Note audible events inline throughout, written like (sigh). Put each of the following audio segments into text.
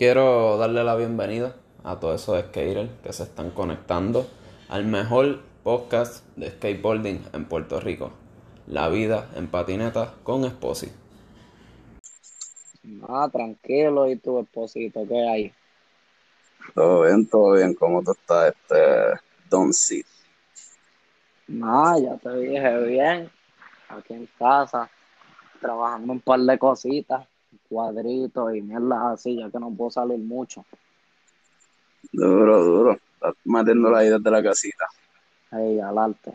Quiero darle la bienvenida a todos esos skaters que se están conectando al mejor podcast de skateboarding en Puerto Rico. La vida en patineta con Esposi. Ah, tranquilo, ¿y tu esposito qué hay? Todo bien, todo bien. ¿Cómo tú estás, este Don C? Ah, ya te dije bien. Aquí en casa, trabajando un par de cositas, cuadritos y mierda así, ya que no puedo salir mucho. Duro, duro. Estás metiéndola ahí desde la casita. Ahí, al arte.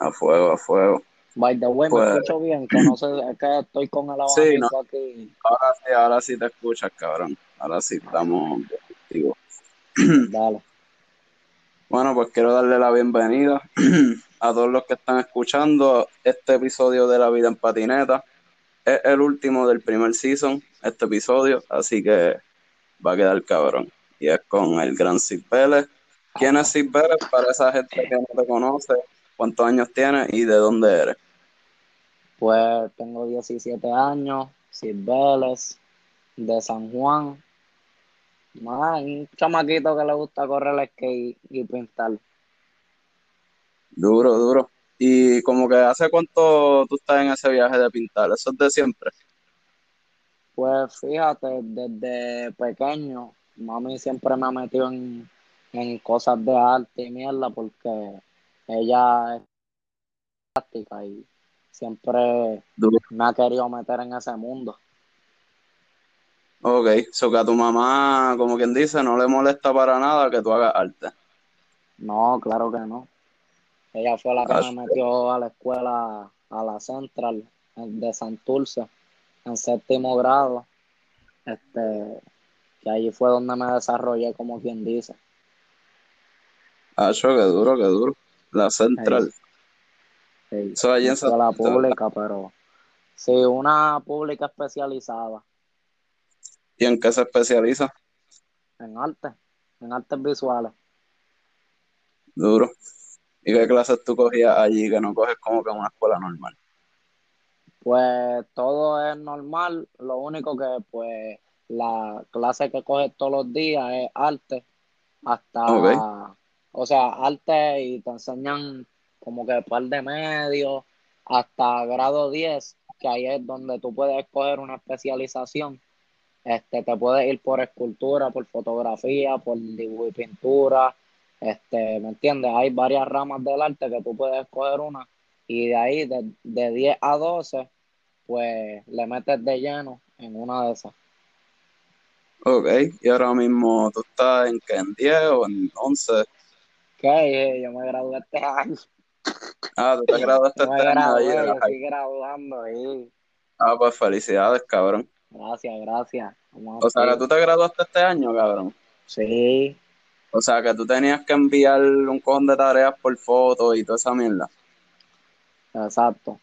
A fuego, a fuego. By the way, Pues- me escucho bien, que no sé, es que estoy con el Sí, abanico aquí. Ahora sí, ahora sí te escuchas, cabrón. Ahora sí estamos contigo. (clears throat) Dale. Bueno, pues quiero darle la bienvenida (clears throat) a todos los que están escuchando este episodio de La Vida en Patineta. Es el último del primer season, este episodio, así que va a quedar cabrón. Y es con el gran Sid Vélez. ¿Quién es Sid Vélez? Para esa gente que no te conoce, ¿cuántos años tienes y de dónde eres? Pues tengo 17 años, Sid Vélez, de San Juan. Nada, un chamaquito que le gusta correr el skate y pintar. Duro, duro. Y como que hace cuánto tú estás en ese viaje de pintar, eso es de siempre. Pues fíjate, desde pequeño, mami siempre me ha metido en, en cosas de arte y mierda porque ella es plástica y siempre me ha querido meter en ese mundo. Ok, so que a tu mamá, como quien dice, no le molesta para nada que tú hagas arte. No, claro que no. Ella fue la que Ah, me metió a la escuela, a la Central de Santurce, en séptimo grado. Este, que allí fue donde me desarrollé, como quien dice. Acho, qué duro, qué duro. La central. Sí, Eso allí en Santurce, pública, pero sí, una pública especializada ¿Y en qué se especializa? en arte, en artes visuales. Duro. ¿Y qué clases tú cogías allí que no coges como que en una escuela normal? Pues todo es normal, lo único que pues la clase que coges todos los días es arte, hasta, Ok. o sea, arte y te enseñan como que par de medios, hasta grado 10, que ahí es donde tú puedes escoger una especialización. Este, te puedes ir por escultura, por fotografía, por dibujo y pintura, este, ¿me entiendes? Hay varias ramas del arte que tú puedes escoger una y de ahí, de, de 10 a 12, pues le metes de lleno en una de esas. Ok. ¿Y ahora mismo tú estás en qué? ¿En 10 o en 11? Que yo me gradué este año, Ah, tú te graduaste (laughs) este año yo graduando ahí. Ah, pues felicidades, cabrón. Gracias, gracias. Vamos O sea, que tú te graduaste este año, cabrón. Sí, O sea, que tú tenías que enviar un cojón de tareas por foto y toda esa mierda. exacto.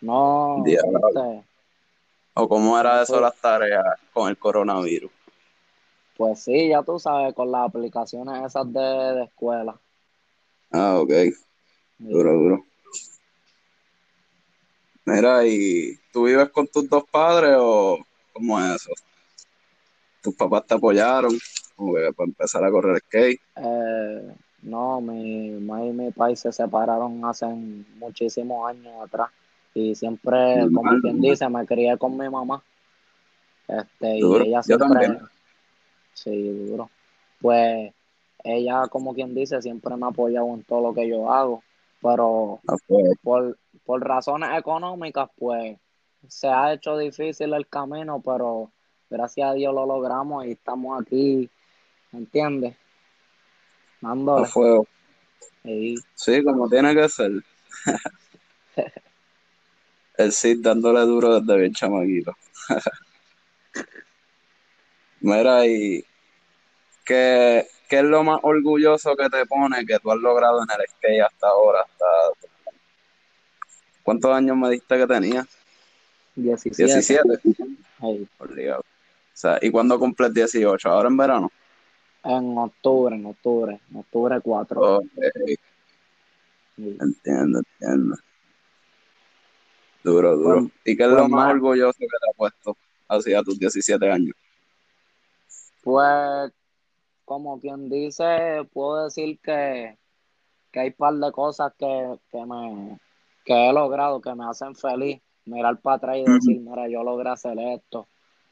No, este, ¿O cómo era eso las tareas con el coronavirus? pues sí, ya tú sabes, con las aplicaciones esas de, de escuela. Ah, ok. Duro, duro. Mira, ¿y tú vives con tus dos padres o cómo es eso? ¿Tus papás te apoyaron como que para empezar a correr skate? Eh, no, mi mamá y mi país se separaron hace muchísimos años atrás y siempre, como quien normal. dice, me crié con mi mamá. Este, y ella Yo siempre, también. sí, duro. Pues ella, como quien dice, siempre me ha apoyado en todo lo que yo hago, pero Ah, pues, por, por razones económicas, pues se ha hecho difícil el camino, pero gracias a Dios lo logramos y estamos aquí, ¿me entiendes? a Dándole. fuego. Y Sí, como tiene que ser. (laughs) El Cid dándole duro desde bien chamaquito. (laughs) Mira, ¿y qué, qué es lo más orgulloso que te pone que tú has logrado en el skate hasta ahora? Hasta... ¿Cuántos años me diste que tenías? 17. 17. Hey, Obligado. Sea, ¿y cuándo cumples 18? ¿Ahora en verano? en octubre, en octubre, en octubre 4. Ok, Sí. entiendo, entiendo. Duro, duro. ¿Y qué es lo más orgulloso que te ha puesto así a tus 17 años? Pues, como quien dice, puedo decir que, que hay un par de cosas que, que, me, que he logrado, que me hacen feliz. Mirar para atrás y decir, mira, yo logré hacer esto.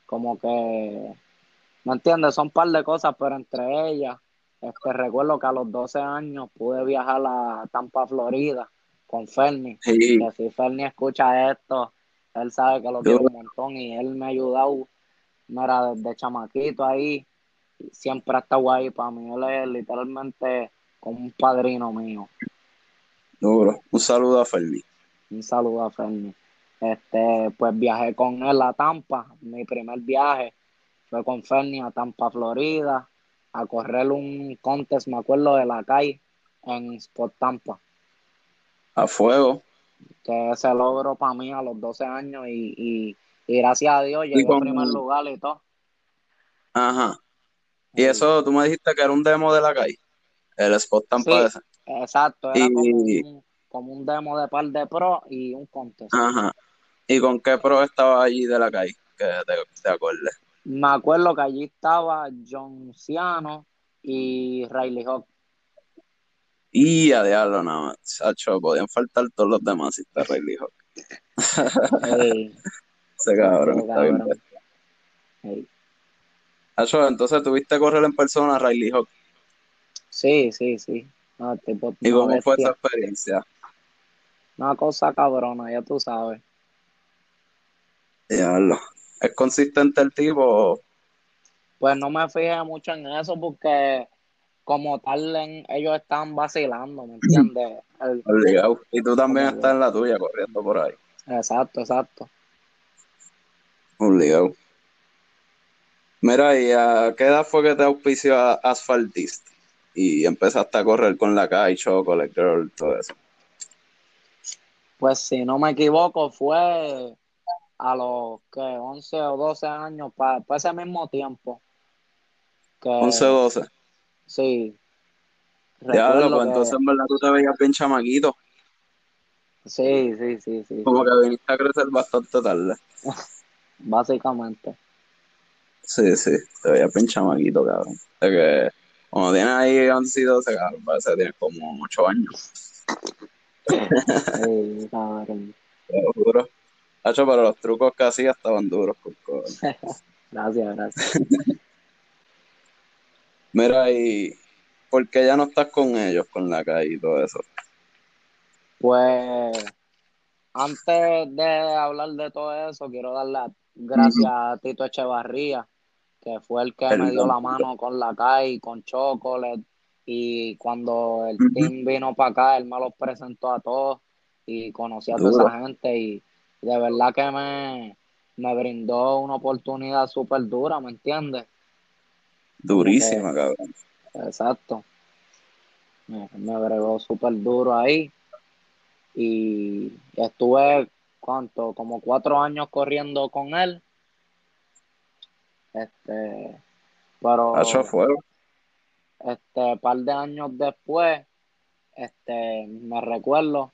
Como que, ¿me entiendes? Son un par de cosas, pero entre ellas, este, recuerdo que a los 12 años pude viajar a Tampa, Florida, con Fernie. Sí. Que si Fernie escucha esto, él sabe que lo quiero un montón y él me ha ayudado, mira, desde chamaquito ahí, siempre ha estado ahí para mí. Él es literalmente como un padrino mío. Duro. Un saludo a Fermi. Un saludo a Fernie. Este, pues viajé con él a Tampa. Mi primer viaje fue con Fernie a Tampa, Florida, a correr un contest, me acuerdo, de la calle en Sport Tampa. A fuego. Que ese logro para mí a los 12 años y, y, y gracias a Dios llegué con- en primer lugar y todo. Ajá. Y eso, tú me dijiste que era un demo de la calle. El spot Tampa Sí. ese. Exacto, era Y- como, un, como un demo de par de pro y un contest. Ajá. ¿Y con qué pro estaba allí de la calle? Que te, te acuerdes. Me acuerdo que allí estaba John Ciano y Riley Hawk. Y a diablo, nada más. Sacho, podían faltar todos los demás si está Riley Hawk. Ey, (laughs) Ese cabrón ese está bien. cabrón. Ey. Sacho, entonces tuviste correr en persona a Riley Hawk. Sí, sí, sí. No, el tipo ¿Y cómo fue esa experiencia? Una cosa cabrona, ya tú sabes. Diablo. ¿Es consistente el tipo? Pues no me fijé mucho en eso porque como tal en- ellos estaban vacilando, ¿me entiendes? (clears throat) El- Obligado. Y tú también estás en la tuya corriendo por ahí. exacto, exacto. Obligado. Mira, ¿y a qué edad fue que te auspició a Asfaltist? Y empezaste a correr con la calle, Chocolate Girl, todo eso. Pues si no me equivoco fue a los que 11 o 12 años, para ese mismo tiempo. Que, 11 o 12. Sí. Diablo, pues que- entonces en verdad tú te veías bien chamaquito. Sí, sí, sí, sí. Como que viniste a crecer bastante tarde. (laughs) Básicamente. Sí, sí, te veías bien chamaquito, cabrón. De que cuando tienes ahí 11 y 12, cabrón, parece que tienes como 8 años. (laughs) Sí, (laughs) cabrón. Te lo juro. Hacho, pero los trucos que hacía estaban duros, cojones. (laughs) Gracias, gracias. (laughs) Mira, y ¿por qué ya no estás con ellos, con la calle y todo eso? Pues antes de hablar de todo eso, quiero dar las gracias a Tito Echevarría, que fue el que me dio la mano con la CAI, con Chocolate. Y cuando el team vino para acá, él me los presentó a todos y conocí a toda esa gente. Y de verdad que me, me brindó una oportunidad súper dura, ¿me entiendes? Durísima, cabrón. Exacto. Me, me bregó súper duro ahí. Y estuve, ¿cuánto? Como cuatro años corriendo con él. Este, pero Hacho a fuego. este par de años después, este, me recuerdo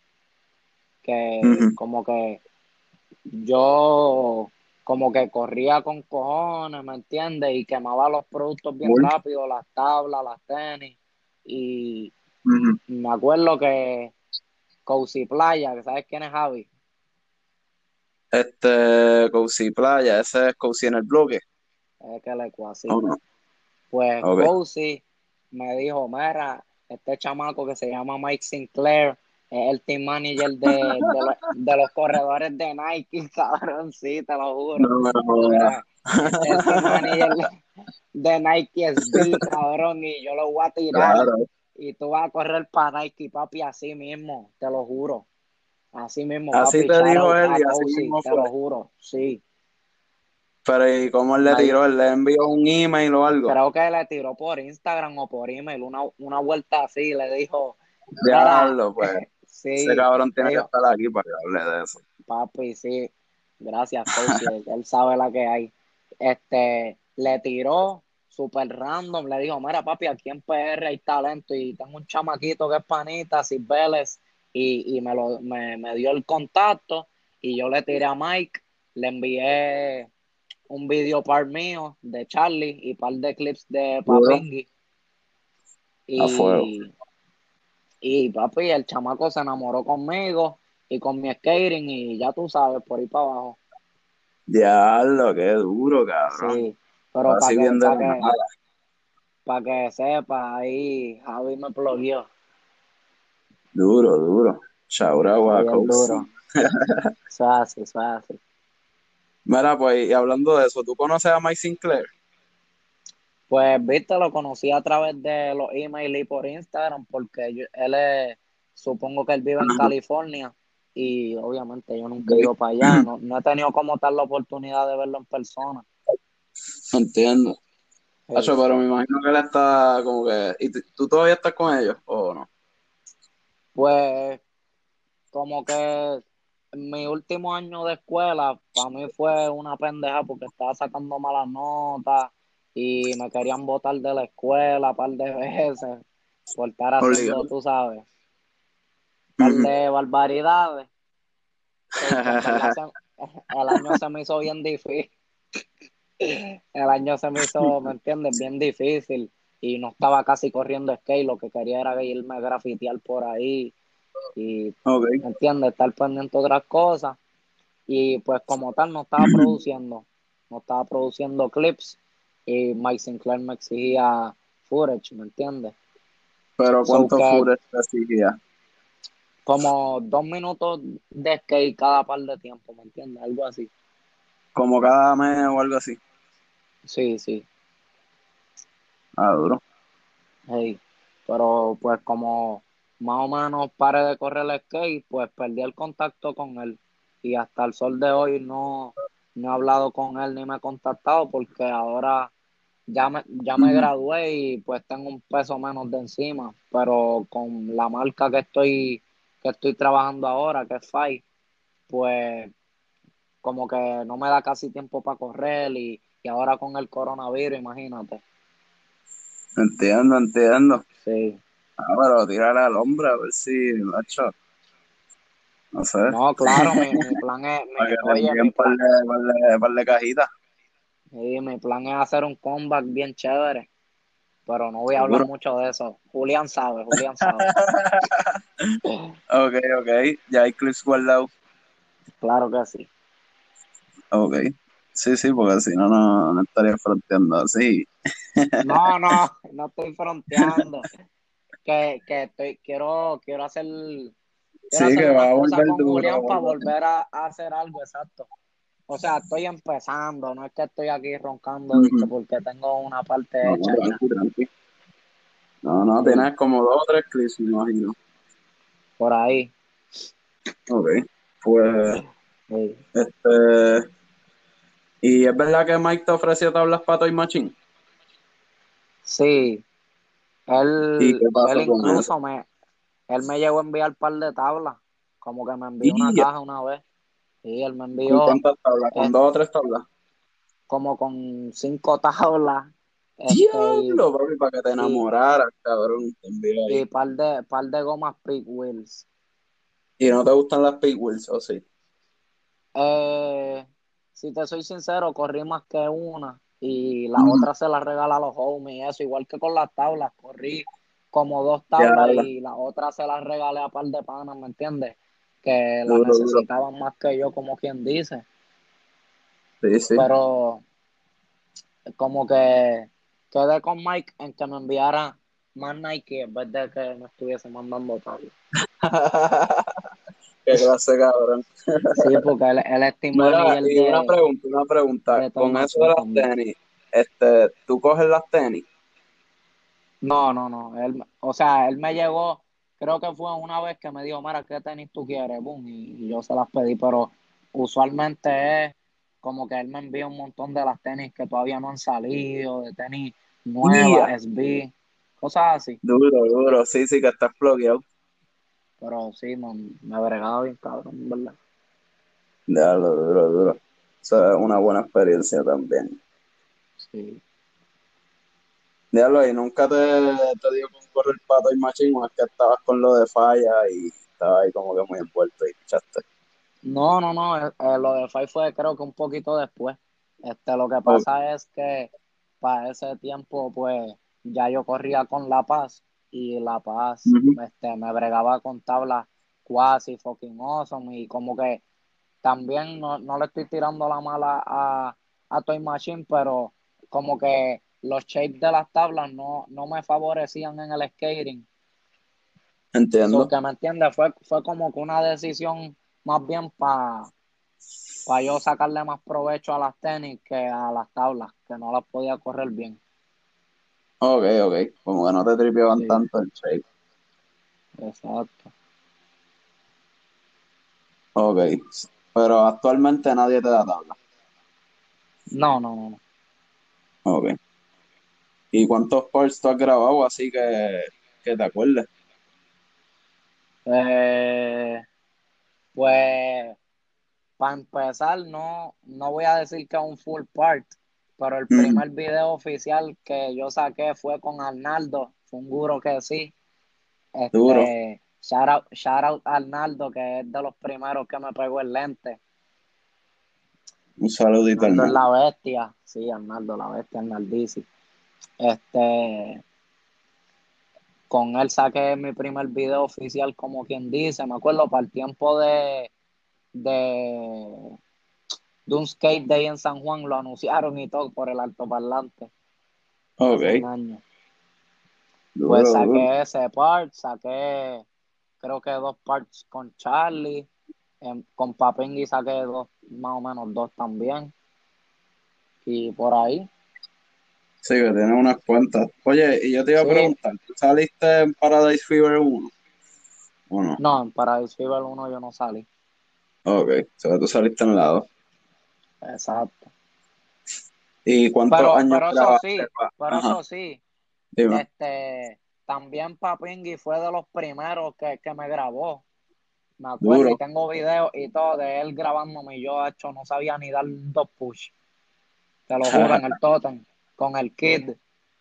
que como que yo como que corría con cojones, ¿me entiendes? Y quemaba los productos bien Uy. rápido, las tablas, las tenis. Y me acuerdo que Cozy Playa, que sabes quién es Javi, Este, Cozy Playa, ese es Cozy en el bloque. es que le así. ¿o no? Pues Ok. Cozy me dijo, mira, este chamaco que se llama Mike Sinclair es el team manager de, de, lo- de los corredores de Nike, (laughs) cabrón, sí, te lo juro. No me jodas. Es el team (laughs) manager de Nike SB, cabrón, y yo lo voy a tirar Claro. y tú vas a correr para Nike, papi, así mismo, te lo juro. Así mismo, Así papi, te shout dijo él y así mismo te lo juro, sí. Pero ¿y cómo él le tiró? ¿Él le envió un email o algo? Creo que le tiró por Instagram o por email una, una vuelta así, le dijo, Diablo, pues. Sí, Ese cabrón tiene que estar aquí para que hable de eso. papi, sí, gracias, él, sabe la que hay. Este, le tiró súper random, le dijo, mira, papi, aquí en PR hay talento y tengo un chamaquito que es panita, Vélez, y, y me, lo, me, me dio el contacto y yo le tiré a Mike, le envié un video par mío de Charlie y par de clips de. Papingui. Y, y papi, el chamaco se enamoró conmigo y con mi skating y ya tú sabes, por ahí para abajo. Diablo, qué duro, cabrón. Sí, pero para que, pa' que, pa' que sepa, ahí Javi me plogueó. Duro, duro. Chaura, Bien guaco. duro. (laughs) Es así. Mira, pues, y hablando de eso, ¿tú conoces a Mike Sinclair? Pues, viste, lo conocí a través de los emails y por Instagram, porque yo- él es, supongo que él vive en. California y obviamente yo nunca he ido para allá, no, no he tenido como tal la oportunidad de verlo en persona. Entiendo. Sí, pero me imagino que él está como que... ¿Y tú todavía estás con ellos o no? Pues, como que mi último año de escuela, para mí fue una pendeja porque estaba sacando malas notas y me querían botar de la escuela un par de veces por estar haciendo, tú sabes, un par Ujú. de barbaridades. El año se me hizo bien difícil. El año se me hizo, ¿me entiendes? Bien difícil. Y no estaba casi corriendo skate, lo que quería era irme a grafitear por ahí. Y. ¿me entiendes? Estar pendiente de otras cosas. Y pues como tal no estaba produciendo. No estaba produciendo clips. Y Mike Sinclair me exigía footage, ¿me entiendes? Pero So ¿cuánto que- footage te exigía? Como dos minutos de skate cada par de tiempo, ¿me entiendes? Algo así. Como cada mes o algo así. Sí, sí. Ah, duro. Hey, pero pues como más o menos paré de correr el skate, pues perdí el contacto con él y hasta el sol de hoy no, no he hablado con él ni me he contactado porque ahora ya me, ya me gradué y pues tengo un peso menos de encima, pero con la marca que estoy, que estoy trabajando ahora, que es FAI, pues como que no me da casi tiempo para correr y, y ahora con el coronavirus, imagínate. Entiendo, entiendo. Sí. Ah, pero tírale al hombre a ver si, macho. No sé. No, claro, mi, mi plan es, mi- (laughs) oye, mi plan, par de, cajitas. sí, mi plan es hacer un comeback bien chévere, pero no voy a hablar mucho de eso. Julián sabe, Julián sabe. (laughs) Ok, ok. Ya hay clips guardados. Claro que sí. Ok. Sí, sí, porque si no, no, no estaría fronteando así. (laughs) No, no, no estoy fronteando. Que, que estoy, quiero, quiero hacer, Sí, hacer que va a volver con duro. Julián para volver. a, a hacer algo exacto. O sea, estoy empezando, no es que estoy aquí roncando dizque, Ujú. porque tengo una parte No, hecha no, tranqui, tranqui. No, no, Sí, tienes como dos o tres clips, me imagino. por ahí. Ok. Pues, Sí. este. ¿Y es verdad que Mike te ofreció tablas para Toy Machine? Sí, ¿Y él, qué pasó él con eso? incluso me, él me llegó a enviar un par de tablas, como que me envió una ¿Y caja una vez, y él me con envió cuántas tablas? ¿Con eh, dos o tres tablas? como con cinco tablas, este, Diablo, papi, para que te enamoraras, cabrón. Te y par de, par de gomas Big Wheels. ¿Y no te gustan las Pig Wheels o sí? Eh, si te soy sincero, corrí más que una, y la Ujú. otra se la regala a los homies y eso, igual que con las tablas, corrí como dos tablas y la otra se la regalé a par de panas, ¿me entiendes? Que la necesitaban más que yo, como quien dice. Sí, sí. Pero como que quedé con Mike en que me enviara más Nike en vez de que me estuviese mandando tablas. (laughs) Qué clase, cabrón. Sí, porque él, él es team Mira, manager y una de, pregunta, una pregunta. de Toy Con eso de las tenis, este, ¿tú coges las tenis? No, no, no. Él, o sea, él me llegó, creo que fue una vez que me dijo, mira, ¿qué tenis tú quieres? Boom, y, y yo se las pedí, pero usualmente es como que él me envía un montón de las tenis que todavía no han salido, de tenis ¡Ya! nuevas, SB, cosas así. Duro, duro. Sí, sí, que estás bloqueado. Pero sí, me bregaba bien cabrón, ¿verdad? Diablo, duro, duro. Eso es una buena experiencia también. Sí. Diablo, ¿y nunca te, te dio con correr pato y machín o es que estabas con lo de falla y estabas ahí como que muy envuelto y echaste? No, no, no, eh, eh, lo de Five fue creo que un poquito después. Este, lo que pasa es que para ese tiempo, pues, ya yo corría con La Paz y La Paz este, me bregaba con tablas cuasi fucking awesome y como que también no, le estoy tirando la mala a, a Toy Machine, pero como que los shapes de las tablas no, no me favorecían en el skating. Entiendo. Lo que me entiende fue, fue como que una decisión más bien para para yo sacarle más provecho a las tenis que a las tablas, que no las podía correr bien. Ok, ok. Como que no te tripeaban tanto el shape. Exacto. Ok. Pero actualmente nadie te da tabla. No, no, no. Ok. ¿Y cuántos parts tú has grabado así que, que te acuerdes? Eh, pues, para empezar, no, no voy a decir que es un full part, pero el primer video oficial que yo saqué fue con Arnaldo, fue un guro que sí. Este, Duro. Shout out, shout out a Arnaldo, que es de los primeros que me pegó el lente. Un saludito Arnaldo. es la bestia, sí, Arnaldo, la bestia, Arnaldici. Este, con él saqué mi primer video oficial, como quien dice, me acuerdo, para el tiempo de, de, de un skate day en San Juan, lo anunciaron y todo por el altoparlante. Ok. pues saqué ese part, saqué creo que dos parts con Charlie, em, con Papingui saqué dos, más o menos dos también. Y por ahí. Sí, que tiene unas cuentas. Oye, y yo te iba a preguntar, ¿tú saliste en Paradise Fever 1? ¿O no? No, en Paradise Fever 1 yo no salí. Ok, o sea, tú saliste en lado. Exacto. ¿Y cuántos pero, años Pero eso sí, pero eso sí. Este, también Papingui fue de los primeros que, me grabó. Me acuerdo y tengo videos y todo de él grabándome y yo hecho no sabía ni dar dos push. Te lo juro en el (laughs) totem con el kid.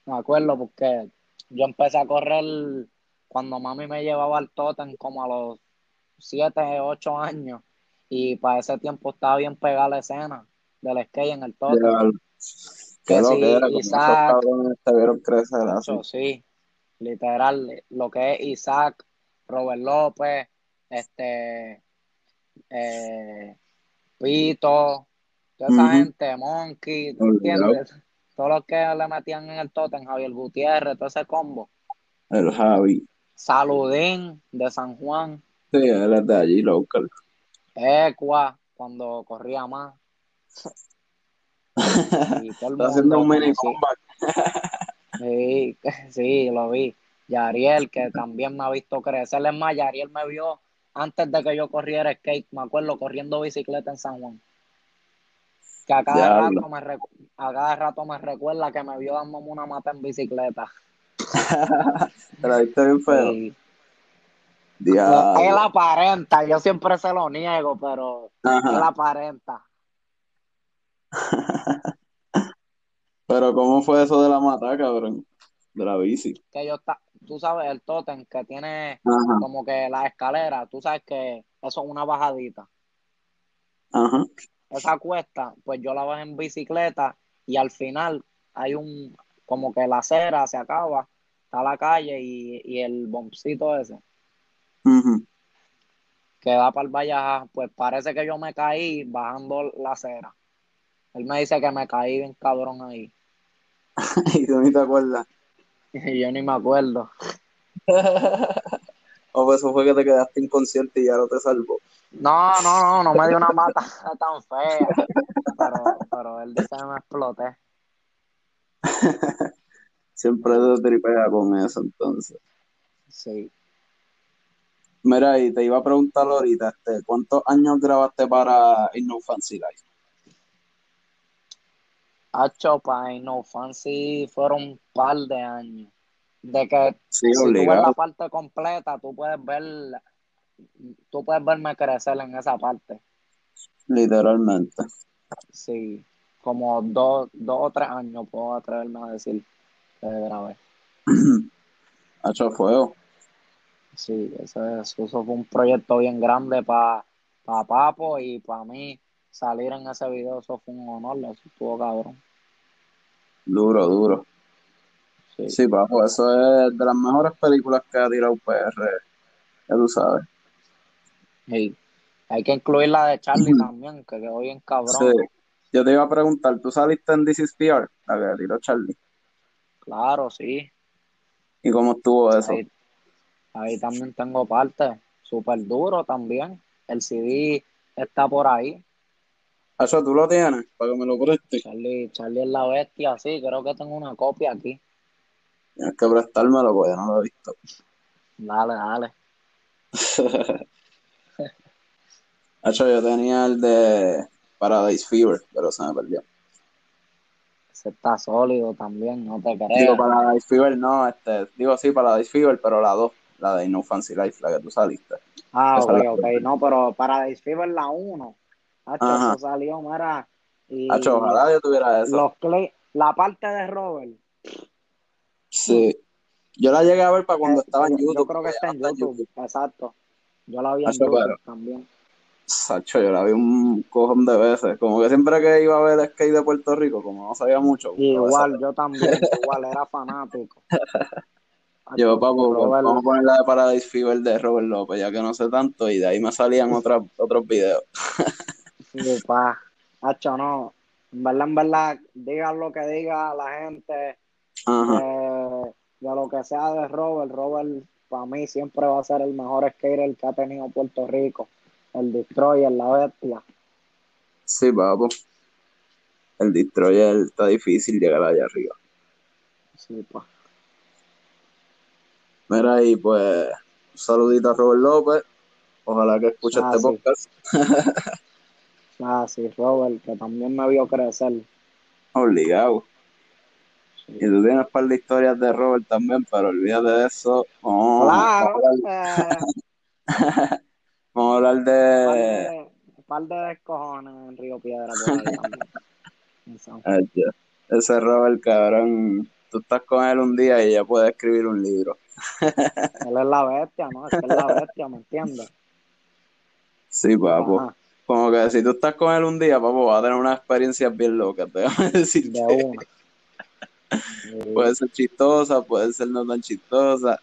Me acuerdo porque yo empecé a correr cuando mami me llevaba al totem como a los 7, 8 años y para ese tiempo estaba bien pegada la escena del skate en el totem. Que sí, Isaac, crecer sí, literal, lo que es Isaac, Robert López, este, eh, Pito, toda esa gente, Monkey, ¿entiendes? Todos los que le metían en el totem, Javier Gutiérrez, todo ese combo. El Javi. Saludín de San Juan. Sí, él es de allí, local. Equa, cuando corría más. (laughs) Está haciendo un mini comeback. Sí, (laughs) sí, lo vi. Yariel, que también me ha visto crecer. Es más, Yariel me vio antes de que yo corriera skate, me acuerdo, corriendo bicicleta en San Juan. Que a cada, rato me, a cada rato me recuerda que me vio dándome una mata en bicicleta. Pero ahí está bien feo. Él aparenta, yo siempre se lo niego, pero él aparenta. (laughs) Pero ¿cómo fue eso de la mata, cabrón? De la bici. Que yo está, tú sabes, el tótem que tiene como que la escalera, tú sabes que eso es una bajadita. Ajá. Esa cuesta, pues yo la bajé en bicicleta y al final hay un, como que la acera se acaba, está la calle y, el bombcito ese. Que da para el vallaja, pues parece que yo me caí bajando la acera. Él me dice que me caí bien cabrón ahí. (laughs) y tú ni te acuerdas. Y (laughs) yo ni me acuerdo. (laughs) o pues eso fue que te quedaste inconsciente y ya no te salvó. No, no, no, no me dio una mata (laughs) tan fea. Pero, pero él dice que me exploté. Siempre te tripea con eso, entonces. Sí. Mira, y te iba a preguntar ahorita, este, ¿cuántos años grabaste para In No Fancy Life? Hacho, para No Fancy fueron un par de años. De que si tú ves la parte completa, tú puedes ver, tú puedes verme crecer en esa parte. Literalmente. Sí, como dos, dos o tres años puedo atreverme a decir que grabé. (clears throat) Hacho fuego. Sí, eso, eso fue un proyecto bien grande para pa Papo y para mí salir en ese video, eso fue un honor, eso estuvo cabrón. Duro, duro. Sí. Sí, papo, eso es de las mejores películas que ha tirado PR, ya tú sabes. Y hay que incluir la de Charlie también, que quedó bien cabrón. Sí. Yo te iba a preguntar, ¿tú saliste en This is PR? La que tiró Charlie. Claro, sí. ¿Y cómo estuvo eso? Ahí, ahí también tengo parte. Súper duro también. El CD está por ahí. Eso tú lo tienes, para que me lo prestes. Charlie, Charlie es la bestia, sí. Creo que tengo una copia aquí. Tienes que prestármelo, porque no lo he visto. Dale, dale. (laughs) Hacho, yo tenía el de Paradise Fever, pero se me perdió. Ese está sólido también, no te Digo, creas. Paradise Fever no, este, digo sí, Paradise Fever, pero la 2, la de No Fancy Life, la que tú saliste. Ah, Esa ok, ok. No, pero Paradise Fever la 1. Hacho, eso salió, mira. Y Hacho, ojalá yo tuviera eso. los la parte de Robert. Sí. Yo la llegué a ver para cuando eh, estaba en yo- YouTube. Yo creo que está en YouTube. Exacto. Yo la vi en Hacho, YouTube pero- también. Sacho, yo la vi un cojón de veces. Como que siempre que iba a ver el skate de Puerto Rico, como no sabía mucho. Igual, yo también, igual, era fanático. (laughs) Yo, papo, Robert- vamos a poner la de Paradise Fever de Robert López, ya que no sé tanto, y de ahí me salían (laughs) otras, otros videos. Sí, pa. Hacho, no. En verdad, en verdad, diga lo que diga la gente de, de lo que sea de Robert. Robert, para mí, siempre va a ser el mejor skater que ha tenido Puerto Rico. El Destroyer, la bestia. Sí, papo. El Destroyer está difícil llegar allá arriba. Sí, pa. Mira, y pues, un saludito a Robert López. Ojalá que escuche Ah, este sí. podcast. (laughs) Ah, sí, Robert, que también me vio crecer. Obligado. Sí. Y tú tienes un par de historias de Robert también, pero olvídate de eso. Vamos, Claro, (laughs) vamos a hablar, a par de. de, par de descojones en Río Piedra. (laughs) Ay. Ese Robert, cabrón. Tú estás con él un día y ya puede escribir un libro. (laughs) Él es la bestia, ¿no? Es que es la bestia, ¿me entiendes? Sí, papo. Ajá, Como que si tú estás con él un día, papo, vas a tener unas experiencias bien locas, déjame (laughs) decirte. de una. Sí. Puede ser chistosa, puede ser no tan chistosa.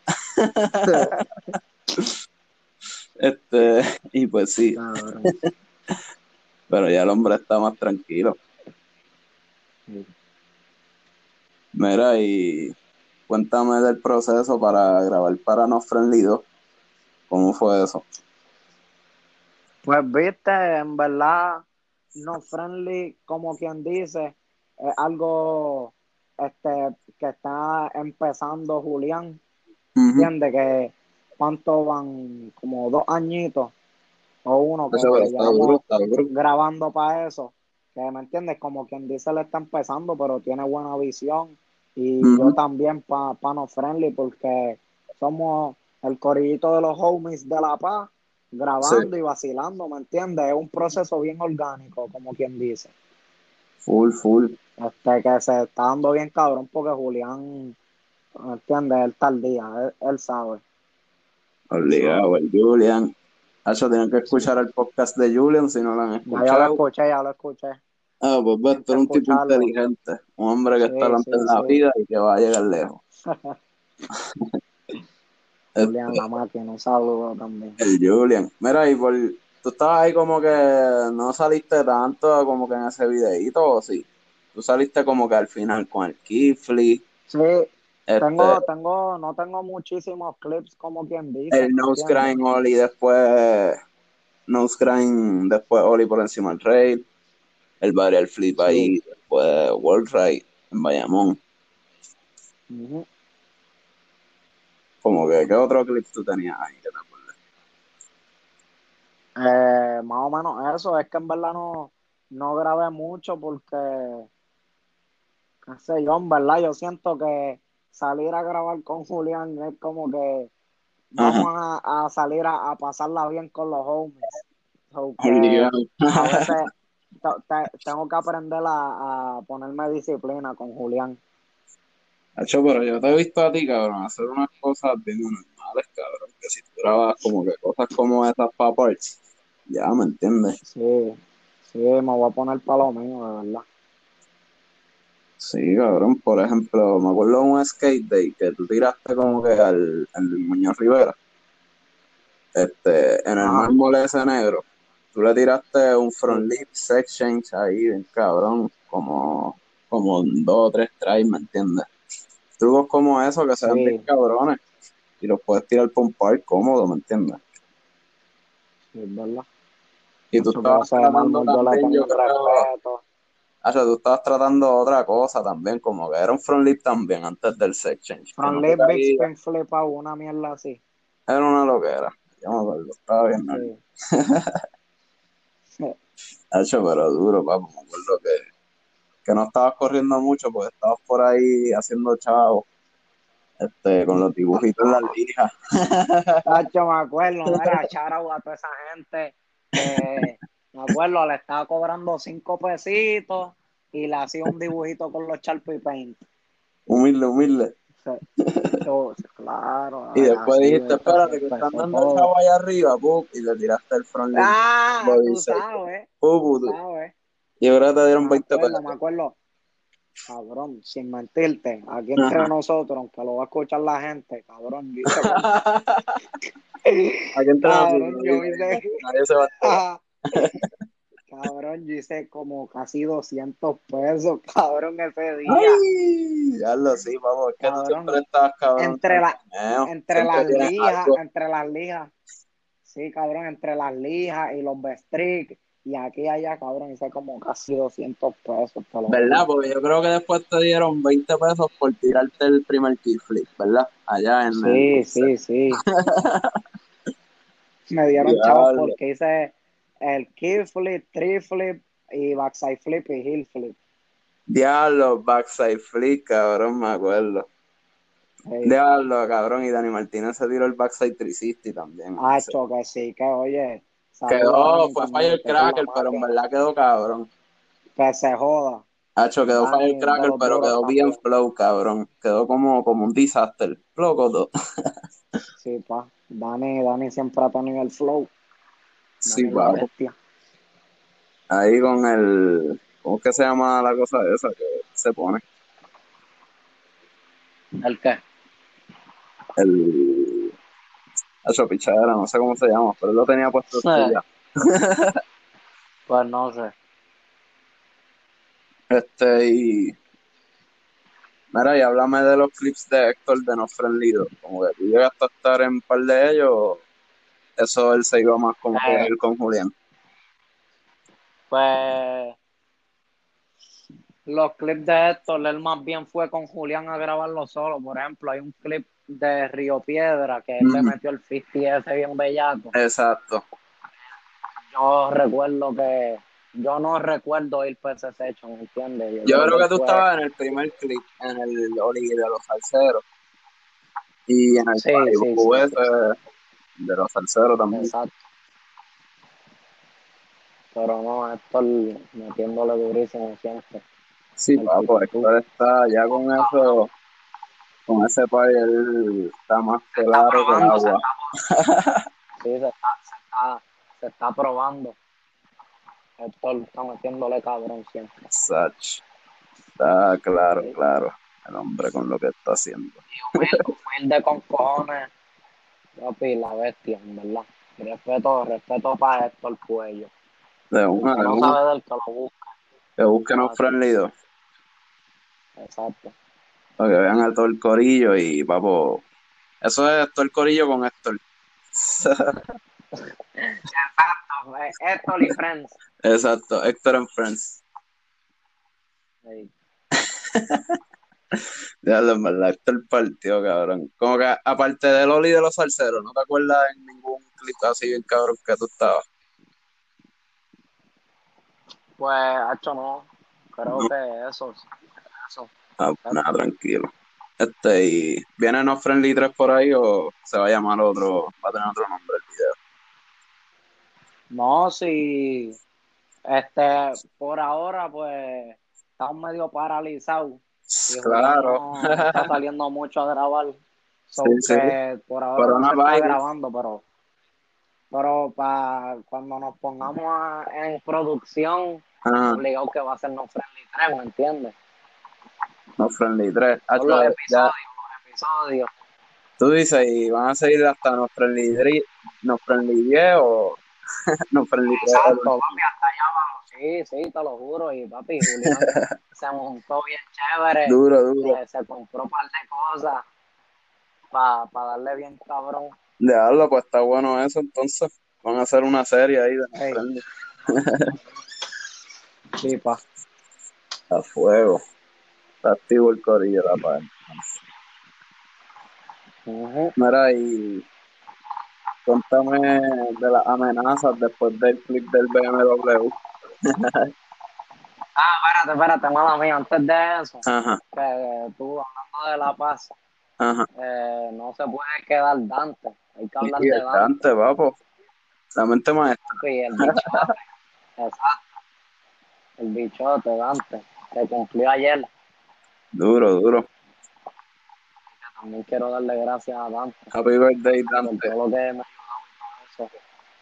Este, (laughs) y pues sí, Cabrón. (laughs) pero ya el hombre está más tranquilo. Mira, y cuéntame del proceso para grabar para No Friendly 2. ¿Cómo fue eso? Pues viste, en verdad, no friendly, como quien dice, es algo este que está empezando Julián, Ujú. entiende que cuánto van como dos añitos o uno que llevamos grabando para eso, que me entiendes, como quien dice le está empezando, pero tiene buena visión y yo también para no friendly porque somos el corillito de los homies de La Paz grabando y vacilando, ¿me entiendes? Es un proceso bien orgánico, como quien dice. Full, full. Este que se está dando bien cabrón porque Julián, ¿me entiendes? Él está al día, él, él sabe. Obligado, el Julian. Hacho, tienen que escuchar el podcast de Julian si no lo han Ya yo lo escuchado. escuché, ya lo escuché. Ah, pues ves, tú eres un tipo inteligente, un hombre que Sí, está adelante sí, en la sí. vida y que va a llegar lejos. (laughs) Julián la máquina, un saludo también. El Julian. Mira, y por, tú estabas ahí como que no saliste tanto como que en ese videíto, ¿o sí? Tú saliste como que al final con el Kifli, Sí, este, tengo, tengo, no tengo muchísimos clips como quien dice. el ¿me nose grind Oli después, nose grind después Oli por encima del rail, el barrier flip ahí, después World Ride en Bayamón. Ujú. Como que, ¿qué otro clip tú tenías ahí? que te acuerdas? Eh, más o menos eso, es que en verdad no, no grabé mucho porque, qué sé yo, en verdad yo siento que salir a grabar con Julián es como que vamos a, a salir a, a pasarla bien con los homies. So que a veces (laughs) te- te- tengo que aprender a, a ponerme disciplina con Julián. Hacho, pero yo te he visto a ti, cabrón, hacer unas cosas bien normales, cabrón. Que si tú grabas como que cosas como esas para ya, ¿me entiendes? Sí, Sí, me voy a poner para lo mío, de verdad. Sí, cabrón. Por ejemplo, me acuerdo de un skate day que tú tiraste como que al, al Muñoz Rivera. Este, en el mármol ese negro. Tú le tiraste un front lip sex change ahí, bien cabrón. Como, como dos o tres tries, ¿me entiendes? Trucos como eso que se ven Sí. bien cabrones. Y los puedes tirar por un par cómodo, ¿me entiendes? Sí, es verdad. Y tú Eso estabas le también, yo creo. Hacho, tú estabas tratando otra cosa también, como que era un front lip también antes del sex change. Front lip, big caía. spin flip out, una mierda así. Era una loquera. Yo me acuerdo, estaba bien. Hacho, (laughs) pero duro, papi. Me acuerdo que, que no estabas corriendo mucho porque estabas por ahí haciendo chavos. Este, con los dibujitos en las lijas. (laughs) Tacho, me acuerdo, era shout a toda esa gente me acuerdo, le estaba cobrando cinco pesitos y le hacía un dibujito con los Sharpie Paint. Humilde, humilde. Sí. Yo, claro. Y después dijiste, espérate, que están dando todo. chavo allá arriba, pum, y le tiraste el front. Ah, tú dice. sabes, Pum, tú sabes. Y ahora te dieron Me 20 acuerdo, pesos. me acuerdo. Cabrón, sin mentirte, aquí entre Ajá. nosotros, aunque lo va a escuchar la gente, cabrón, (laughs) como- Aquí yo hice, Nadie se va a (laughs) cabrón, yo hice como casi 200 pesos, cabrón, ese día. Ay, ya lo sí, vamos, es que tú Cabrón. siempre estás cabrón. Entre la- torneo, entre siempre las lijas, algo. entre las lijas. Sí, cabrón, entre las lijas y los bestrick. Y aquí y allá, cabrón, hice como casi 200 pesos. ¿Verdad? Porque yo creo que después te dieron 20 pesos por tirarte el primer kickflip, ¿verdad? Allá en Sí, el... sí, sí. (laughs) Me dieron chavos porque hice el kick flip, tree flip y backside flip y heel flip. Diablo, backside flip, cabrón, me acuerdo. Diablo, cabrón, y Dani Martínez se tiró el backside 360 también. Hacho, que sí, que oye. Quedó, fue firecracker, pero en verdad quedó cabrón. Que se joda. Hacho, quedó de firecracker, pero quedó bien también. flow, cabrón. Quedó como, como un disaster. Loco, todo. (laughs) Sí, pa. Dani, Dani siempre ha tenido el flow. Sí, la bestia. Ahí con el. ¿Cómo es que se llama la cosa esa que se pone? ¿El qué? El. Hacho, pichadera, no sé cómo se llama, pero él lo tenía puesto Sí. (laughs) Pues no sé. Este, y. Mira, y háblame de los clips de Héctor de No Friendly. Como que tú llegaste a estar en un par de ellos, eso él se iba más como que a ir con Julián. Pues los clips de Héctor, él más bien fue con Julián a grabarlo solo. Por ejemplo, hay un clip de Río Piedra que él le Ujú. metió el 50 ese bien bellaco. Exacto. Yo recuerdo que, yo no recuerdo ir por ese secho, ¿me entiendes? Yo creo que tú fue- estabas en el primer clip, en el Oli de los salseros. Y en el Sí, sí, sí. De los salseros también. Exacto. Pero no, Héctor metiéndole durísimo siempre. Sí, papo. Héctor está ya con eso, con ese party, él está más claro que el se agua. (laughs) Sí, se está, se está, se está probando. Héctor está metiéndole cabrón siempre. Sach. Está claro, Sí. claro, el hombre con lo que está haciendo. Y humilde, humilde con cojones. Papi, la bestia, en verdad. Respeto, respeto para Héctor Cuello. De El una, de no sabe del que lo busca. que busquen sí. friendly Exacto. para que vean a todo el corillo y, papo, eso es todo el corillo con Héctor. Exacto. Héctor y Friends. Exacto, Héctor and Friends. Sí. (laughs) Ya, verdad, Héctor partió, cabrón. Como que, aparte de Loli de los salseros, ¿no te acuerdas en ningún clip así bien cabrón que tú estabas? Pues, hecho no. Creo No. que eso. Eso. Ah, nada, tranquilo. Este, y ¿viene No Friendly 3 por ahí o se va a llamar otro, va a tener otro nombre el video? No, si. Este, por ahora, pues. Estamos medio paralizados. Y Claro. No, está (laughs) saliendo mucho a grabar. So Sí, sí. que por ahora no está grabando, pero. Pero para cuando nos pongamos a- en producción, Ajá, obligado que va a ser No Friendly 3, ¿me entiendes? no Friendly 3. Son Hacho, los ya- episodios, los episodios. tú dices, y van a seguir hasta No Friendly 3, No Friendly 10 o (laughs) No Friendly 3. Exacto, papi. Sí, sí, te lo juro. Y papi, Julián (laughs) se montó bien chévere. Duro, duro. eh, se compró un par de cosas para darle bien cabrón. Dejarlo, pues está bueno eso, entonces. Van a hacer una serie ahí de. (laughs) Sí, pa. A fuego. Está activo el corillo, la. Mira, y cuéntame de las amenazas después del clip del BMW. (laughs) Ah, espérate, espérate, mala mía. Antes de eso, Ajá, que tú hablando de La Paz, ajá. eh, no se puede quedar Dante. Hay que hablar de Dante. Dante, papo. La mente maestra. El bichote. (laughs) Exacto. El bichote, Dante, que cumplió ayer. Duro, duro. También quiero darle gracias a Dante Happy birthday, por Dante. todo lo que me ha ayudado y todo eso.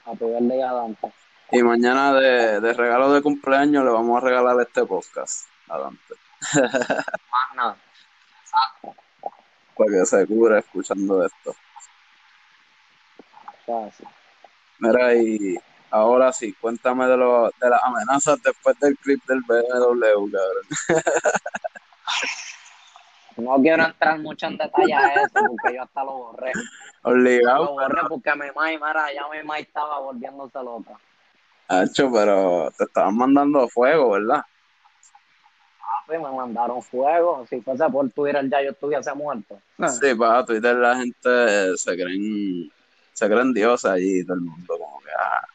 A pedirle a Dante. Y mañana de, de regalo de cumpleaños le vamos a regalar este podcast a Dante. Más nada. Exacto. Para que se cure escuchando esto. Mira, y ahora sí, cuéntame de, lo, de las amenazas después del clip del BMW, cabrón. (laughs) No quiero entrar mucho en detalle a eso porque yo hasta lo borré. Lo Obligado, borré porque mi mamá, mira, ya mi mamá estaba volviéndose loca. Hacho, pero te estaban mandando fuego, ¿verdad? Papi, me mandaron fuego. Si fuese por Twitter ya yo estuviese muerto. Sí, para Twitter la gente se creen, se creen dioses allí, todo el mundo como que, ah,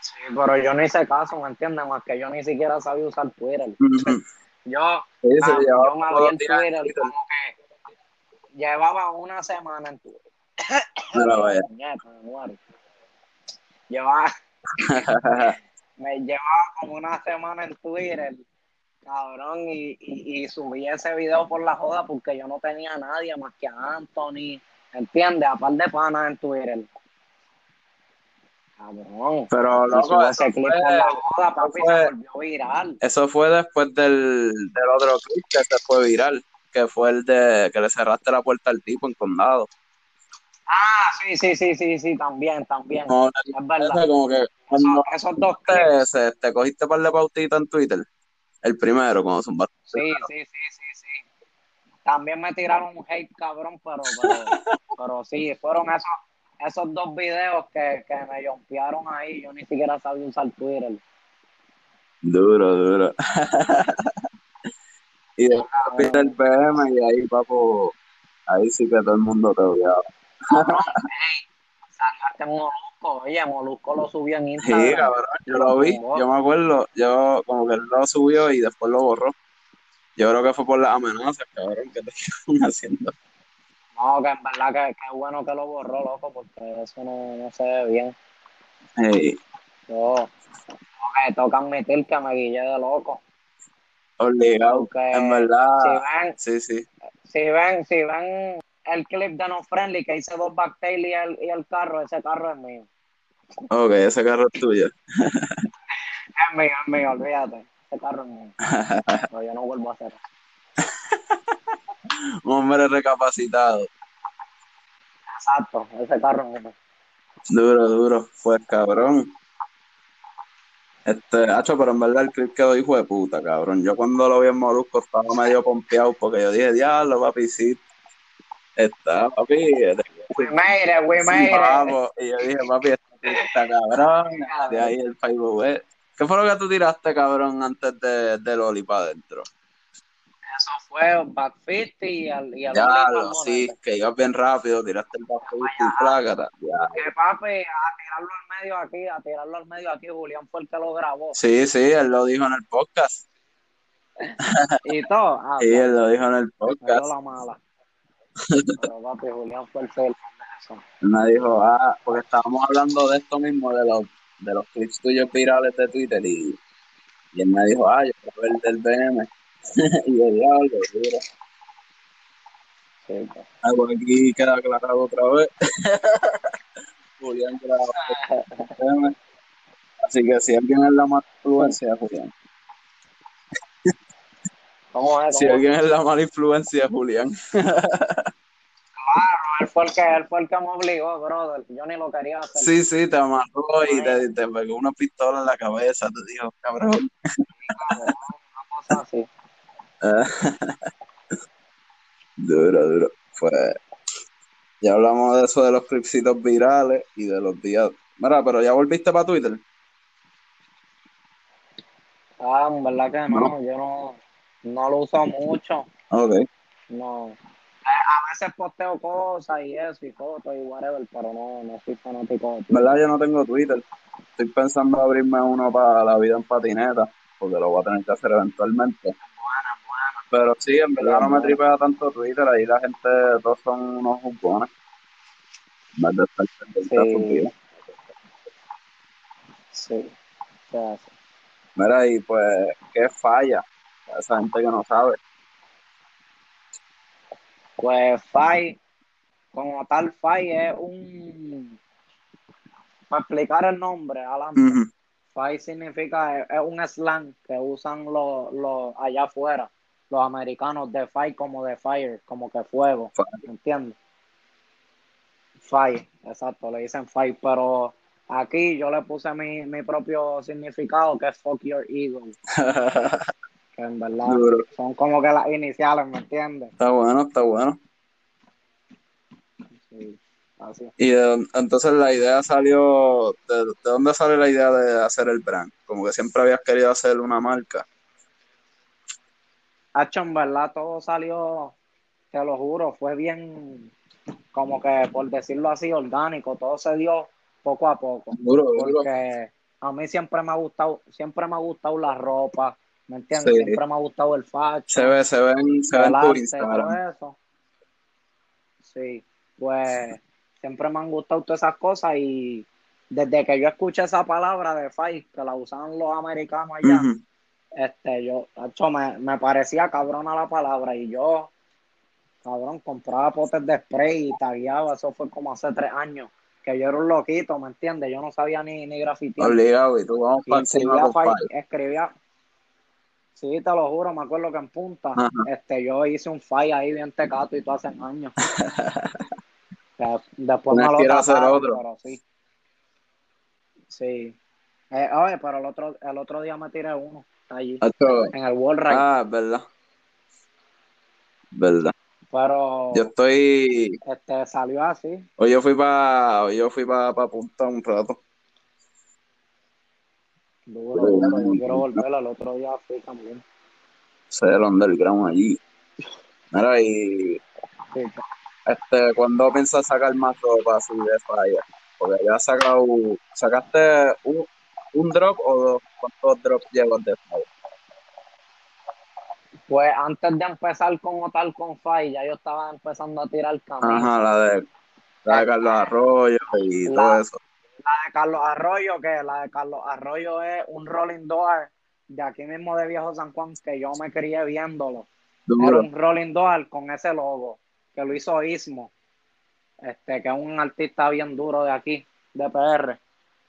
Sí, pero yo no hice caso, ¿me entiendes? Más que yo ni siquiera sabía usar Twitter. Yo, Sí, se ah, llevaba yo me abrí en Twitter Twitter. como que llevaba una semana en Twitter. Vaya. (coughs) Llevaba, (laughs) me llevaba como una semana en Twitter, cabrón, y, y, y subí ese video por la joda porque yo no tenía a nadie más que a Anthony, ¿entiendes? A par de panas en Twitter. Cabrón. Pero loco, eso ese clip fue, por la joda, papi, fue- se volvió viral. eso fue después del, del otro clip que se fue viral, que fue el de que le cerraste la puerta al tipo en condado. Ah, sí, sí, sí, sí, sí, también, también. Es verdad. ese como que Esos, cuando esos dos clips. te, cogiste par de pautitas en Twitter, el primero, cuando zumbaste. Sí, sí, sí, sí, sí. También me tiraron un hate cabrón, pero, pero, (laughs) pero sí, fueron esos, esos dos videos que, que me jompearon ahí. Yo ni siquiera sabía usar Twitter. Duro, duro. (laughs) y después viste el PM y ahí, papo, ahí sí que todo el mundo te odiaba. Cabrón, hey, sacaste Molusco. Oye, Molusco lo subió en Sí, Instagram. cabrón, yo lo vi, yo me acuerdo, yo como que él lo subió y después lo borró. Yo creo que fue por las amenazas, cabrón, que te (laughs) estaban haciendo. No, que en verdad que, que bueno que lo borró, loco, porque eso no, no se ve bien. Hey, Yo, que toca admitir que me guillé de loco. obligado, Porque en verdad, si ven, sí, sí. si ven, si ven el clip de No Friendly que hice dos backtails y el, y el carro, ese carro es mío. Ok, ese carro es tuyo. Es mío, es mío, olvídate. Ese carro es mío. (laughs) Pero yo no vuelvo a hacer eso. Un hombre recapacitado. Exacto, ese carro es mío. Duro, duro. Pues cabrón. Este, hacho, pero en verdad el clip quedó hijo de puta, cabrón. Yo cuando lo vi en Molusco estaba medio pompeado porque yo dije, diablo, papi, sí. Está, papi. it. vamos. Y yo dije, papi, está cabrón. De ahí el Facebook. ¿Qué fue lo que tú tiraste, cabrón, antes de, de Loli para adentro? Eso fue back 50 y el, y el Ya, lo, sí, que ibas bien rápido, tiraste el bajo y plácata. Que papi, a tirarlo al medio aquí, a tirarlo al medio aquí, Julián fue el que lo grabó. Sí, sí, él lo dijo en el podcast. (laughs) Y todo. Ah, Sí, él lo dijo en el podcast. la mala. Pero papi, Julián fue el (laughs) me dijo, ah, porque estábamos hablando de esto mismo, de los, de los clips tuyos virales de Twitter, y, y él me dijo, ah, yo quiero el del BM. (laughs) y yo, diablo, duro. Sí, pues. Algo aquí queda aclarado otra vez. (laughs) Julián graba. Así que si alguien es la mala influencia, Julián. ¿Cómo es? Si alguien es la mala influencia, Julián. Claro, él fue, el que, me obligó, brother. Yo ni lo quería hacer. Sí, sí, te amarró y te, te pegó una pistola en la cabeza, te dijo, cabrón. Cabrón, una cosa así. (laughs) Duro, duro. Pues ya hablamos de eso de los clipsitos virales y de los días. Mira, pero ya volviste para Twitter. Ah, en verdad que no, No. yo no, no lo uso mucho. Ok. No. Veces posteo cosas y eso, y fotos y whatever, pero no, no soy fanático En verdad yo no tengo Twitter. Estoy pensando abrirme uno para la vida en patineta, porque lo voy a tener que hacer eventualmente. Pero sí, en verdad no me tripea tanto Twitter, ahí la gente, todos son unos jugones. En vez de estar pendiente a sus Sí. Sí. Mira, y pues, ¿qué falla? Esa gente que no sabe. Pues FI, como tal, FI es un. Para explicar el nombre, adelante. Ujú. FI significa, es, es un slang que usan los, los allá afuera, los americanos de FI como de fire, como que fuego. ¿me entiendes? FI, exacto, le dicen FI, pero aquí yo le puse mi, mi propio significado que es fuck your ego, (laughs) que en verdad Duro. son como que las iniciales, ¿me entiendes? Está bueno, está bueno. Sí, así. Y de- entonces la idea salió, de, ¿de dónde sale la idea de hacer el brand? Como que siempre habías querido hacer una marca. Hacho, en verdad todo salió, te lo juro, fue bien, como que por decirlo así, orgánico, todo se dio poco a poco, Duro, duro. porque a mí siempre me ha gustado, siempre me ha gustado la ropa, ¿me entiendes? Sí. Siempre me ha gustado el Se fashion, ve, se ven, se ve el en tu arte, todo Instagram. eso. Sí, pues siempre me han gustado todas esas cosas y desde que yo escuché esa palabra de fight, que la usaban los americanos allá, este, yo, hacho, me, me parecía cabrona la palabra y yo, cabrón, compraba potes de spray y tagueaba, eso fue como hace tres años, que yo era un loquito, ¿me entiendes? Yo no sabía ni, ni grafitear. Obligado, y tú vamos Y para encima fight, escribía, sí, te lo juro, me acuerdo que en punta, Ajá. este, yo hice un fight ahí bien tecato y todo hace años. (laughs) Que después me lo hacer otro. pero sí. Sí. Eh, oye, pero el otro, el otro día me tiré uno allí, Hacho, en el World Ride. Ah, verdad. Verdad. Pero Yo estoy, este salió así. hoy yo fui para, yo fui para pa Punta un rato. Duro, duro. Yo quiero volver. El otro día fui también. Sé el underground allí. Mira, y Sí, este, ¿cuándo piensas sacar más ropa así de falla? Porque ya has sacado, ¿sacaste un, un drop o dos? ¿Cuántos drops llevas de falla? Pues antes de empezar como tal con Fai, ya yo estaba empezando a tirar camisas. Ajá, la de, la de Carlos Arroyo y La- todo eso. La de Carlos Arroyo, que la de Carlos Arroyo es un rolling door de aquí mismo de Viejo San Juan, que yo me crié viéndolo. Era un rolling door con ese logo, que lo hizo Ismo, este, que es un artista bien duro de aquí, de PR.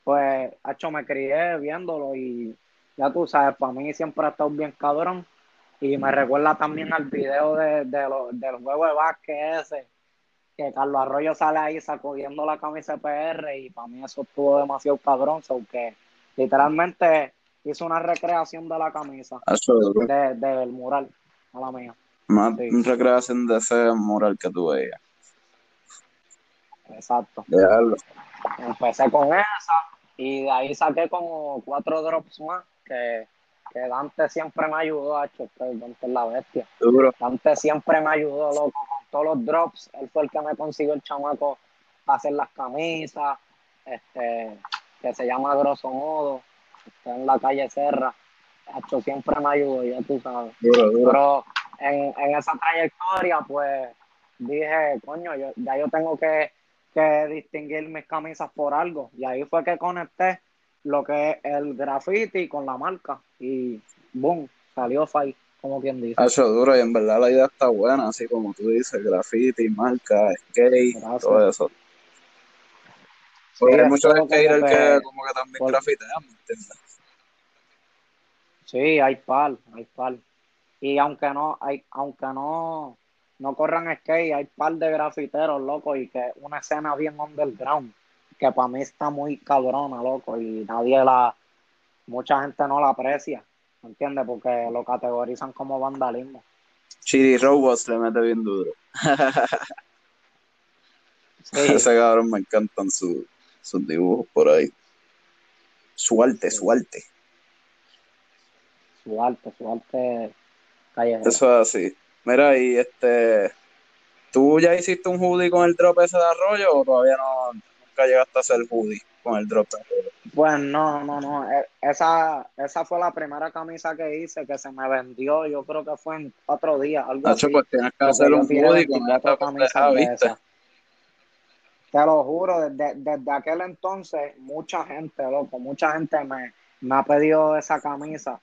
Pues, hecho, me crié viéndolo y ya tú sabes, para mí siempre ha estado bien cabrón. Y me recuerda también al video de, de lo- del juego de básquet ese, que Carlos Arroyo sale ahí sacudiendo la camisa PR y para mí eso estuvo demasiado cabrón, so que literalmente hizo una recreación de la camisa, duro. de, del mural, a la mía. Más Sí. recreación de ese mural que tú veías. Exacto. Dejarlo. Empecé con esa y de ahí saqué como cuatro drops más que, que Dante siempre me ayudó, hecho, Dante es la bestia. Duro. Dante siempre me ayudó, loco, todos los drops. Él fue el que me consiguió el chamaco para hacer las camisas, este, que se llama Grosso Modo, está en la calle Serra. Hacho siempre me ayudó, ya tú sabes. Duro, duro. Pero en, en esa trayectoria, pues dije, coño, yo, ya yo tengo que, que distinguir mis camisas por algo. Y ahí fue que conecté lo que es el graffiti con la marca. Y boom, salió Fai, como quien dice. Hacho, duro. Y en verdad la idea está buena, así como tú dices, graffiti, marca, skate, Gracias. todo eso. Porque hay es muchos skaters que, que- como que también por- grafitean, ¿me entiendes? Sí, hay par, hay par. Y aunque no, hay, aunque no, no corran skate, hay par de grafiteros, loco, y que una escena bien underground, que para mí está muy cabrona, loco, y nadie la, mucha gente no la aprecia, ¿me entiendes? Porque lo categorizan como vandalismo. Chiri Robots le mete bien duro. Sí, (laughs) Ese cabrón me encantan su- sus dibujos por ahí. Su arte, su arte. su arte, su arte callejero. Eso es así. Mira, y este. ¿Tú ya hiciste un hoodie con el drop ese de arroyo o todavía no nunca llegaste a hacer hoodie con el drop de arroyo? Pues no, no, no. e- Esa, esa fue la primera camisa que hice que se me vendió. Yo creo que fue en cuatro días, algo Nacho, así. pues tienes que Porque hacer yo un tiré hoodie con 24 esta camisas pendeja, de ¿viste? esas. Te lo juro, desde, desde aquel entonces, mucha gente, loco, mucha gente me, me ha pedido esa camisa.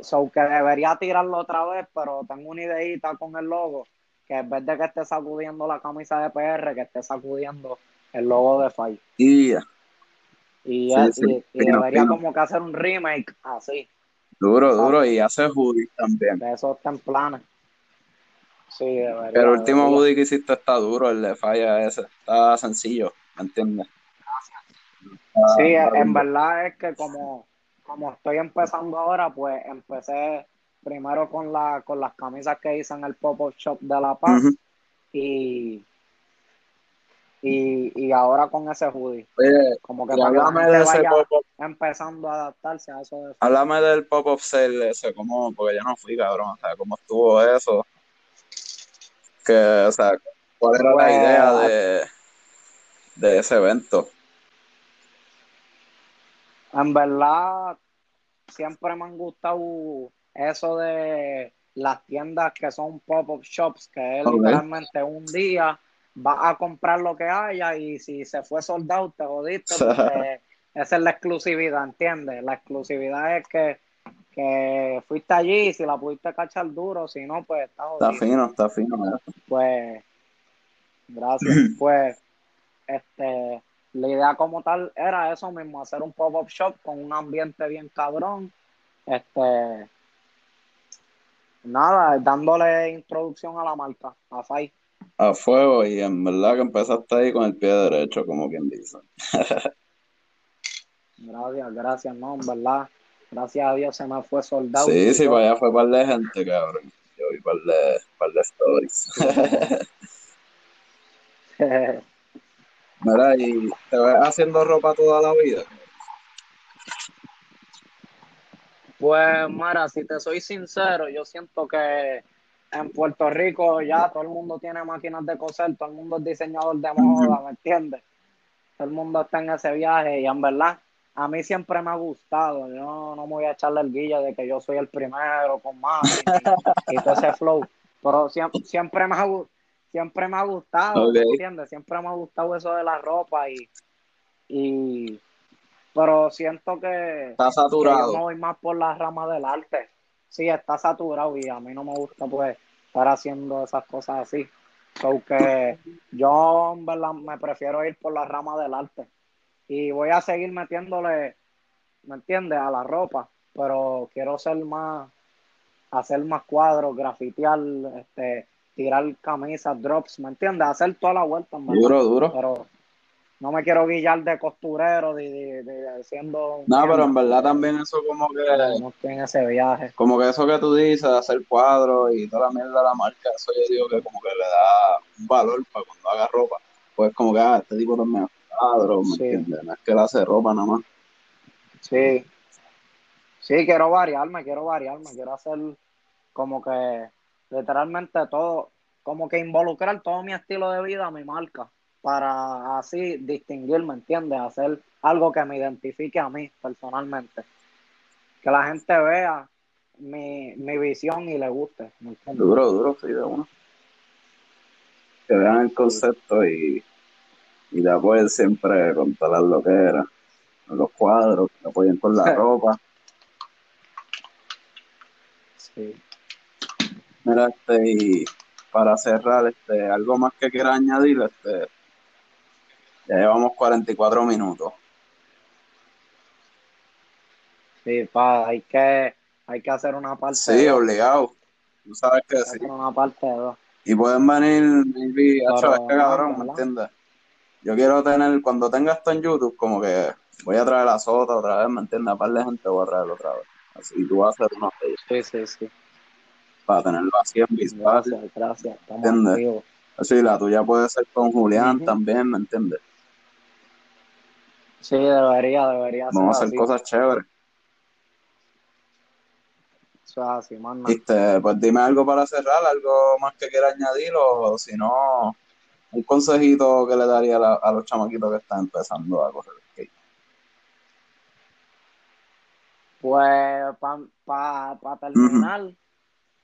So que debería tirarlo otra vez, pero tengo una ideita con el logo, que en vez de que esté sacudiendo la camisa de PR, que esté sacudiendo el logo de Fire. Y ya, Y, Sí, sí, y- debería como que hacer un remake así, duro, duro. Y hace hoodie también. de esos templanes. Sí, debería. Pero el último hoodie que hiciste está duro, el de falla ese. Está sencillo, ¿me entiendes? Sí, Ah, en verdad es que como, como estoy empezando ahora, pues empecé primero con la con las camisas que hice en el pop-up shop de La Paz y, y, y ahora con ese hoodie. Oye, Como que háblame de ese empezando a adaptarse a eso de Háblame del pop-up sale ese, ¿cómo? Porque yo no fui, cabrón. O sea, ¿cómo estuvo eso? Que, o sea, ¿cuál era la Pues, idea de, de ese evento? En verdad, siempre me han gustado eso de las tiendas que son pop-up shops, que es literalmente un día vas a comprar lo que haya y si se fue soldado te jodiste (laughs) porque esa es la exclusividad, ¿entiendes? La exclusividad es que, que fuiste allí y si la pudiste cachar duro, si no, pues está Está jodido. fino, está fino. Pues, gracias. (laughs) Pues, este, la idea como tal era eso mismo, hacer un pop-up shop con un ambiente bien cabrón. Este, nada, dándole introducción a la marca, a Fai. A fuego y en verdad que empezaste ahí con el pie derecho, como quien dice. (laughs) Gracias, gracias, no, en verdad. Gracias a Dios se me fue soldado. Sí, sí, para allá fue par de gente, cabrón. Yo vi par de, par de stories. (laughs) Mira, y te ves haciendo ropa toda la vida. Pues, Mara, si te soy sincero, yo siento que en Puerto Rico ya todo el mundo tiene máquinas de coser, todo el mundo es diseñador de moda, ¿me entiendes? Todo el mundo está en ese viaje y en verdad a mí siempre me ha gustado. Yo no me voy a echarle el guilla de que yo soy el primero con máquinas y, y todo ese flow, pero siempre, siempre, me, ha, siempre me ha gustado. ¿me entiendes? Siempre me ha gustado eso de la ropa y, y pero siento que Está que yo me saturado. voy más por la rama del arte. Sí, está saturado y a mí no me gusta pues estar haciendo esas cosas así. So que yo en verdad me prefiero ir por la rama del arte. Y voy a seguir metiéndole, ¿me entiendes? A la ropa, pero quiero ser más, hacer más cuadros, grafitear, este, tirar camisas, drops, ¿me entiendes? Hacer toda la vuelta, verdad. Duro, duro. Pero no me quiero guillar de costurero, de, de, de siendo... No, pero en verdad también eso como que, No estoy en ese viaje. como que eso que tú dices, hacer cuadros y toda la mierda de la marca, eso yo digo que como que le da un valor para cuando haga ropa. Pues como que, ah, este tipo también hace cuadros, ¿me Sí. entiendes? No es que él hace ropa nada más. Sí. Sí, quiero variarme, quiero variarme, quiero hacer como que literalmente todo, como que involucrar todo mi estilo de vida a mi marca, para así distinguirme, ¿entiendes? Hacer algo que me identifique a mí personalmente. Que la gente vea mi, mi visión y le guste, ¿me entiendes? Duro, duro, sí, de uno. Que vean el concepto y, y le apoyen siempre con todas las loqueras, los cuadros, que apoyen con la ropa. Sí. Mira, este, y para cerrar, este, algo más que quiera añadir, este, Ya llevamos 44 minutos. Sí, pa, hay que, hay que hacer una parte Sí, obligado. Tú sabes que sí. una parte de dos. Y pueden venir, maybe, acho, es que cabrón, ¿me entiendes? Yo quiero tener, cuando tenga esto en YouTube, como que voy a traer la sota otra vez, ¿me entiendes? A par de gente voy a traer otra vez. Así, y tú vas a hacer una Sí, sí, sí. para tenerlo así en visual. Gracias, gracias. Estamos ¿Entiendes? Así, la tuya puede ser con Julián también, ¿me entiendes? Sí, debería, debería ser Vamos a hacer así. cosas chéveres. Eso es así, mano. Este, pues dime algo para cerrar, algo más que quiera añadir, o si no, un consejito que le daría a, la- a los chamaquitos que están empezando a correr skate. Pues para terminar,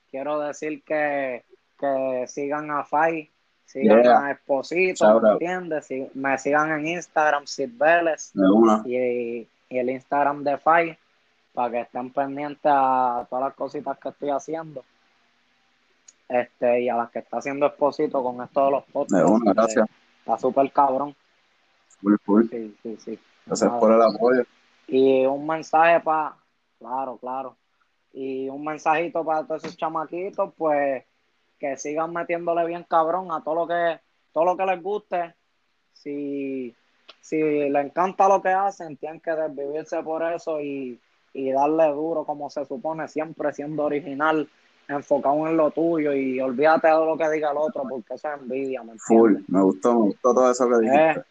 quiero decir que, que sigan a Fai, sigan Yeah. a Esposito, ¿me entiendes? Si- me sigan en Instagram, Sid Vélez, y, y el Instagram de Fai, para que estén pendientes a todas las cositas que estoy haciendo. Este, y a las que está haciendo Esposito con esto de los podcasts. De una, que gracias. Está súper cabrón. Full, full. Sí, sí, sí. Gracias por el apoyo. Y un mensaje para, claro, claro. Y un mensajito para todos esos chamaquitos, pues que sigan metiéndole bien cabrón a todo lo que, todo lo que les guste. Si, si les encanta lo que hacen, tienen que desvivirse por eso y, y darle duro como se supone, siempre siendo original, enfocado en lo tuyo y olvídate de lo que diga el otro, porque eso es envidia, ¿me Full. Me gustó, me gustó todo eso que dijiste. Eh,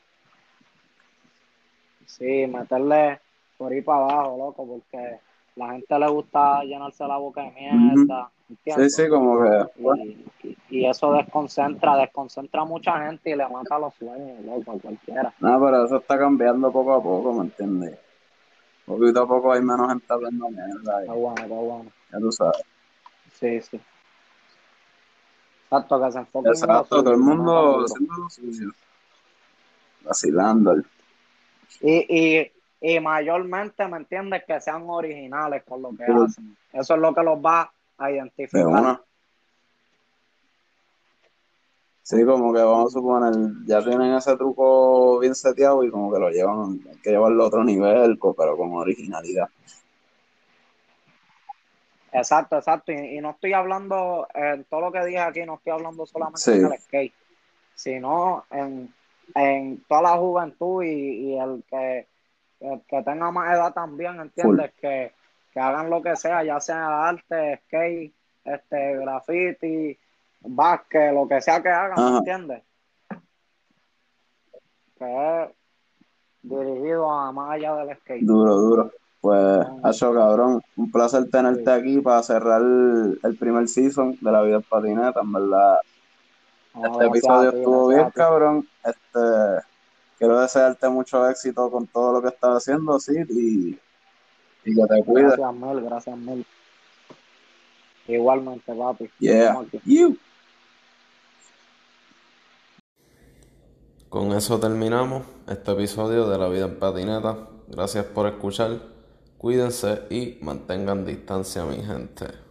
Sí, meterle por ahí para abajo, loco, porque la gente le gusta llenarse la boca de mierda, Sí, ¿entiendes? sí, como que. bueno, Y, eso desconcentra, desconcentra a mucha gente y le mata los sueños, loco, a cualquiera. nada, pero eso está cambiando poco a poco, ¿me entiendes? Poquito a poco hay menos gente hablando mierda. Y bueno, qué bueno. ya tú sabes. Sí, sí. Exacto, que se enfoquen en lo Exacto, todo el mundo haciendo lo suyo. Vacilando. Y, y, y mayormente, ¿me entiendes? Que sean originales con lo que Sí. hacen. Eso es lo que los va a De identificar. Sí, como que vamos a suponer, ya tienen ese truco bien seteado y como que lo llevan, hay que llevarlo a otro nivel, pero con originalidad. Exacto, exacto. Y, y no estoy hablando, en todo lo que dije aquí, no estoy hablando solamente Sí. en el skate, sino en, en toda la juventud y, y el que, que tenga más edad también, ¿entiendes? Que, que hagan lo que sea, ya sea arte, skate, este, graffiti, básquet, lo que sea que hagan, Ajá. ¿me entiendes? Que es dirigido a más allá del skate. Duro, duro. Pues. Hacho, cabrón, un placer tenerte Sí. aquí para cerrar el, el primer season de la vida en patineta, en verdad. Este episodio estuvo bien, cabrón. Este, quiero desearte mucho éxito con todo lo que estás haciendo, sí, y, y que te cuides. Gracias mil, gracias mil. Igualmente, papi. Yeah. You. Con eso terminamos este episodio de La Vida en Patineta. Gracias por escuchar. Cuídense y mantengan distancia, mi gente.